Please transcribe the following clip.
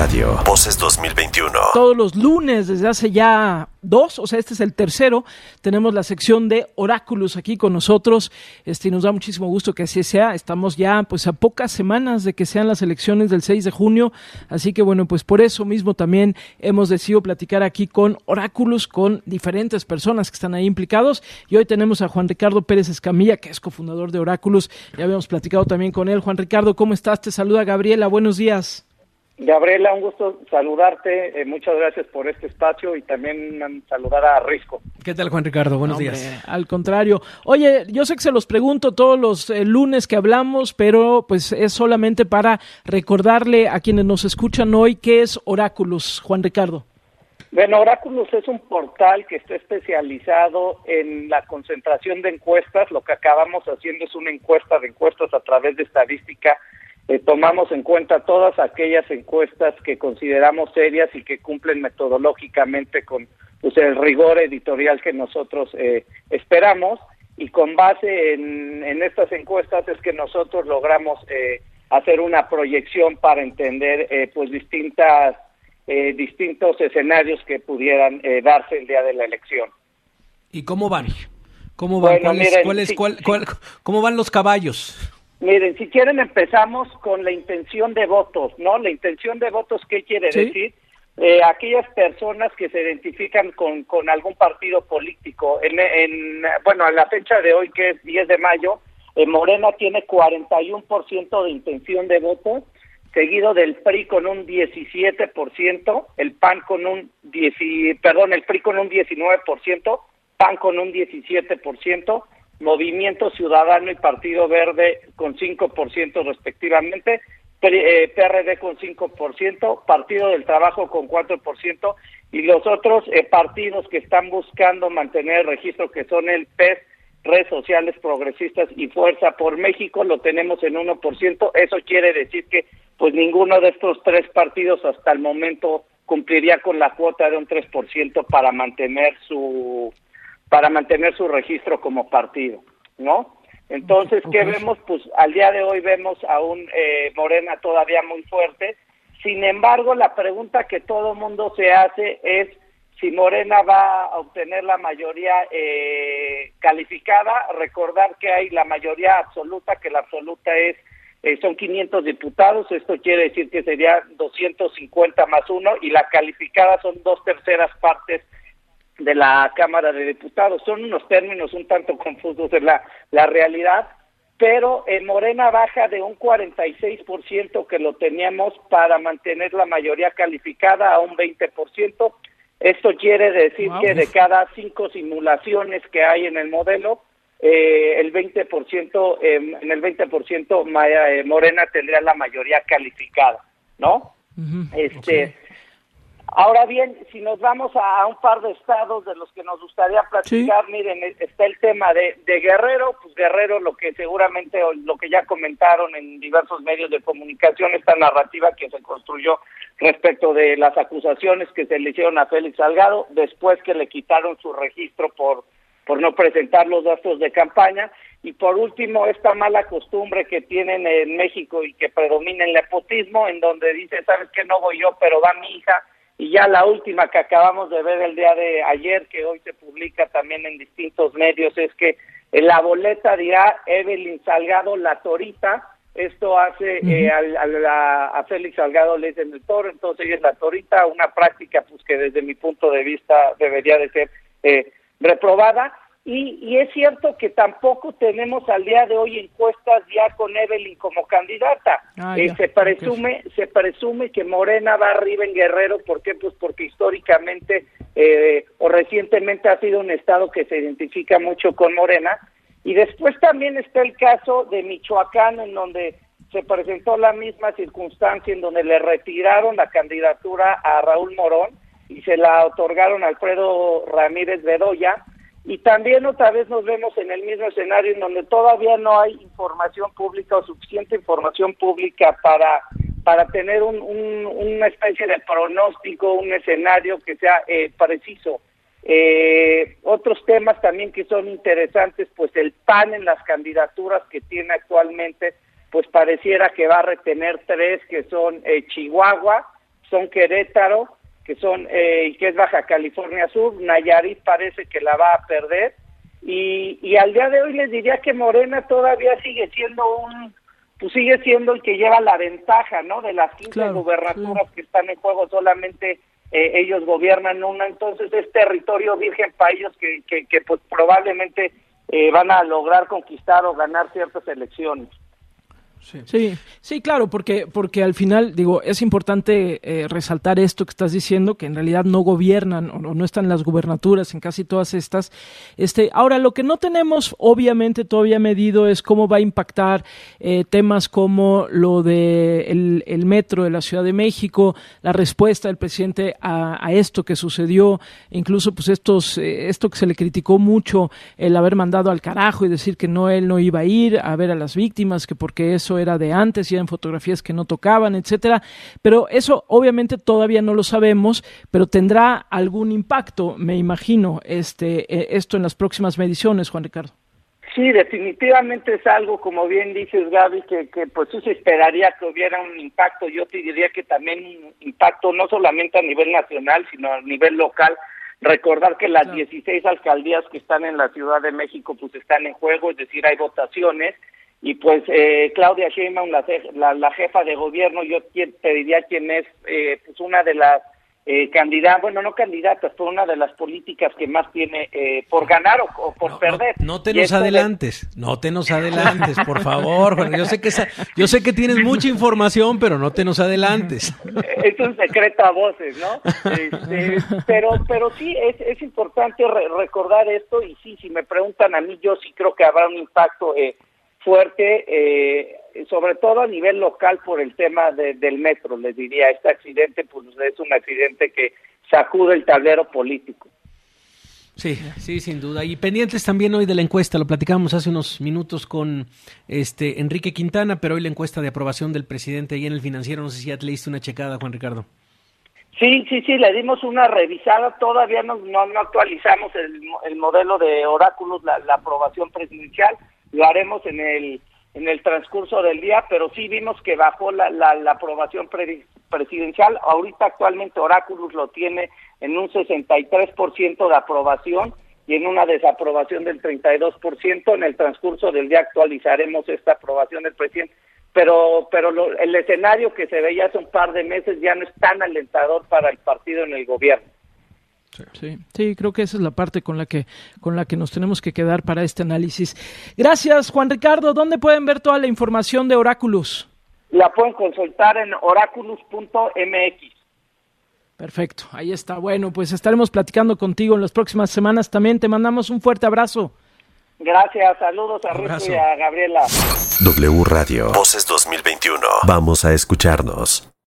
Radio. Voces 2021. Todos los lunes, desde hace ya dos, o sea, este es el tercero, tenemos la sección de Oráculos aquí con nosotros. Este, y nos da muchísimo gusto que así sea. Estamos ya pues a pocas semanas de que sean las elecciones del 6 de junio. Así que bueno, pues por eso mismo también hemos decidido platicar aquí con Oráculos, con diferentes personas que están ahí implicados. Y hoy tenemos a Juan Ricardo Pérez Escamilla, que es cofundador de Oráculos. Ya habíamos platicado también con él. Juan Ricardo, ¿cómo estás? Te saluda Gabriela. Buenos días. Gabriela, un gusto saludarte. Eh, muchas gracias por este espacio y también saludar a Risco. ¿Qué tal, Juan Ricardo? Buenos días. Al contrario. Oye, yo sé que se los pregunto todos los eh, lunes que hablamos, pero pues es solamente para recordarle a quienes nos escuchan hoy qué es Oráculos, Juan Ricardo. Bueno, Oráculos es un portal que está especializado en la concentración de encuestas. Lo que acabamos haciendo es una encuesta de encuestas a través de estadística eh, tomamos en cuenta todas aquellas encuestas que consideramos serias y que cumplen metodológicamente con pues, el rigor editorial que nosotros eh, esperamos y con base en, estas encuestas es que nosotros logramos eh, hacer una proyección para entender pues distintas distintos escenarios que pudieran darse el día de la elección. ¿Y cómo van? ¿Cómo van? ¿Cómo van los caballos? Miren, si quieren empezamos con la intención de votos, ¿no? La intención de votos, ¿qué quiere decir? Eh, aquellas personas que se identifican con, con algún partido político. En, en, bueno, a la fecha de hoy, que es 10 de mayo, eh, Morena tiene 41% de intención de voto, seguido del PRI con un 17%, el PAN con un 10, perdón, el PRI con un 19%, PAN con un 17%, Movimiento Ciudadano y Partido Verde con 5% respectivamente, PRD eh, con 5%, Partido del Trabajo con 4% y los otros eh, partidos que están buscando mantener el registro que son el PES, Redes Sociales Progresistas y Fuerza por México lo tenemos en 1%. Eso quiere decir que pues ninguno de estos tres partidos hasta el momento cumpliría con la cuota de un 3% para mantener su para mantener su registro como partido, ¿no? Entonces, ¿qué vemos? Pues al día de hoy vemos a un eh, Morena todavía muy fuerte. Sin embargo, la pregunta que todo mundo se hace es si Morena va a obtener la mayoría eh, calificada. Recordar que hay la mayoría absoluta, que la absoluta es eh, son 500 diputados, esto quiere decir que sería 250 más uno, y la calificada son dos terceras partes de la Cámara de Diputados. Son unos términos un tanto confusos de la, la realidad, pero en Morena baja de un 46% que lo teníamos para mantener la mayoría calificada a un 20%. Esto quiere decir que de cada cinco simulaciones que hay en el modelo, eh, el 20%, eh, en el 20% eh, Morena tendría la mayoría calificada, ¿no? este Ahora bien, si nos vamos a, un par de estados de los que nos gustaría platicar, miren, está el tema de, Guerrero, pues Guerrero lo que seguramente, lo que ya comentaron en diversos medios de comunicación, esta narrativa que se construyó respecto de las acusaciones que se le hicieron a Félix Salgado, después que le quitaron su registro por, por no presentar los datos de campaña, y por último, esta mala costumbre que tienen en México y que predomina el nepotismo, en donde dice, sabes que no voy yo, pero va mi hija, y ya la última que acabamos de ver el día de ayer, que hoy se publica también en distintos medios, es que en la boleta dirá Evelyn Salgado La Torita, esto hace eh, a, Félix Salgado le dicen el toro, entonces ella es La Torita, una práctica pues que desde mi punto de vista debería de ser eh, reprobada, y, es cierto que tampoco tenemos al día de hoy encuestas ya con Evelyn como candidata. Ah, eh, se presume, se presume que Morena va arriba en Guerrero, ¿por qué? Pues porque históricamente eh, o recientemente ha sido un estado que se identifica mucho con Morena. Y después también está el caso de Michoacán, en donde se presentó la misma circunstancia, en donde le retiraron la candidatura a Raúl Morón y se la otorgaron a Alfredo Ramírez Bedoya y también otra vez nos vemos en el mismo escenario en donde todavía no hay información pública o suficiente información pública para para tener un, una especie de pronóstico, un escenario que sea eh, preciso. Eh, otros temas también que son interesantes, pues el PAN en las candidaturas que tiene actualmente, pues pareciera que va a retener tres, que son eh, Chihuahua, son Querétaro, que son eh, que es Baja California Sur, Nayarit parece que la va a perder y, y al día de hoy les diría que Morena todavía sigue siendo un pues sigue siendo el que lleva la ventaja, ¿no? De las 15 gubernaturas que están en juego solamente eh, ellos gobiernan una, entonces es territorio virgen para ellos que, que, que pues probablemente eh, van a lograr conquistar o ganar ciertas elecciones. Sí. sí, claro, porque, porque al final, digo, es importante eh, resaltar esto que estás diciendo, que en realidad no gobiernan o no están las gubernaturas en casi todas estas. Este, ahora, lo que no tenemos, obviamente, todavía medido es cómo va a impactar eh, temas como lo de el, metro de la Ciudad de México, la respuesta del presidente a, esto que sucedió, incluso pues estos, eh, esto que se le criticó mucho, el haber mandado al carajo y decir que no, él no iba a ir a ver a las víctimas, que porque eso era de antes y eran fotografías que no tocaban, etcétera. Pero eso obviamente todavía no lo sabemos, pero tendrá algún impacto, me imagino, este, eh, esto en las próximas mediciones, Juan Ricardo. Sí, definitivamente es algo, como bien dices Gaby, que, que pues sí se esperaría que hubiera un impacto. Yo te diría que también un impacto no solamente a nivel nacional, sino a nivel local. Recordar que las 16 alcaldías que están en la Ciudad de México pues están en juego, es decir, hay votaciones y pues eh, Claudia Sheinbaum, la, la, jefa de gobierno, yo te diría quién es eh, pues una de las eh, candidatas, bueno, no candidatas, pero una de las políticas que más tiene eh, por ganar o, por perder. No, te nos adelantes, no te nos adelantes, por favor, Yo sé que yo sé que tienes mucha información, pero no te nos adelantes. Es un secreto a voces, ¿no? Este, pero, pero sí es, es importante recordar esto y sí, si me preguntan a mí, yo sí creo que habrá un impacto. Eh, fuerte, eh, sobre todo a nivel local por el tema del metro, les diría, este accidente pues es un accidente que sacude el tablero político. Sí, sí, sin duda. Y pendientes también hoy de la encuesta, lo platicamos hace unos minutos con este Enrique Quintana, pero hoy la encuesta de aprobación del presidente ahí en el financiero, no sé si ya te leíste una checada, Juan Ricardo. Sí, sí, sí, le dimos una revisada, todavía no, no, actualizamos el, el, modelo de oráculos, la aprobación presidencial, lo haremos en el en el transcurso del día, pero sí vimos que bajó la, la, aprobación presidencial. Ahorita actualmente Oráculos lo tiene en un 63% de aprobación y en una desaprobación del 32%. En el transcurso del día actualizaremos esta aprobación del presidente. Pero, pero el escenario que se veía hace un par de meses ya no es tan alentador para el partido en el gobierno. Sí. sí, creo que esa es la parte con la que con la que nos tenemos que quedar para este análisis. Gracias, Juan Ricardo. ¿Dónde pueden ver toda la información de Oráculos? La pueden consultar en oráculos.mx. Perfecto, ahí está. Bueno, pues estaremos platicando contigo en las próximas semanas también. Te mandamos un fuerte abrazo. Gracias, saludos a Ruth y a Gabriela. W Radio. Voces 2021. Vamos a escucharnos.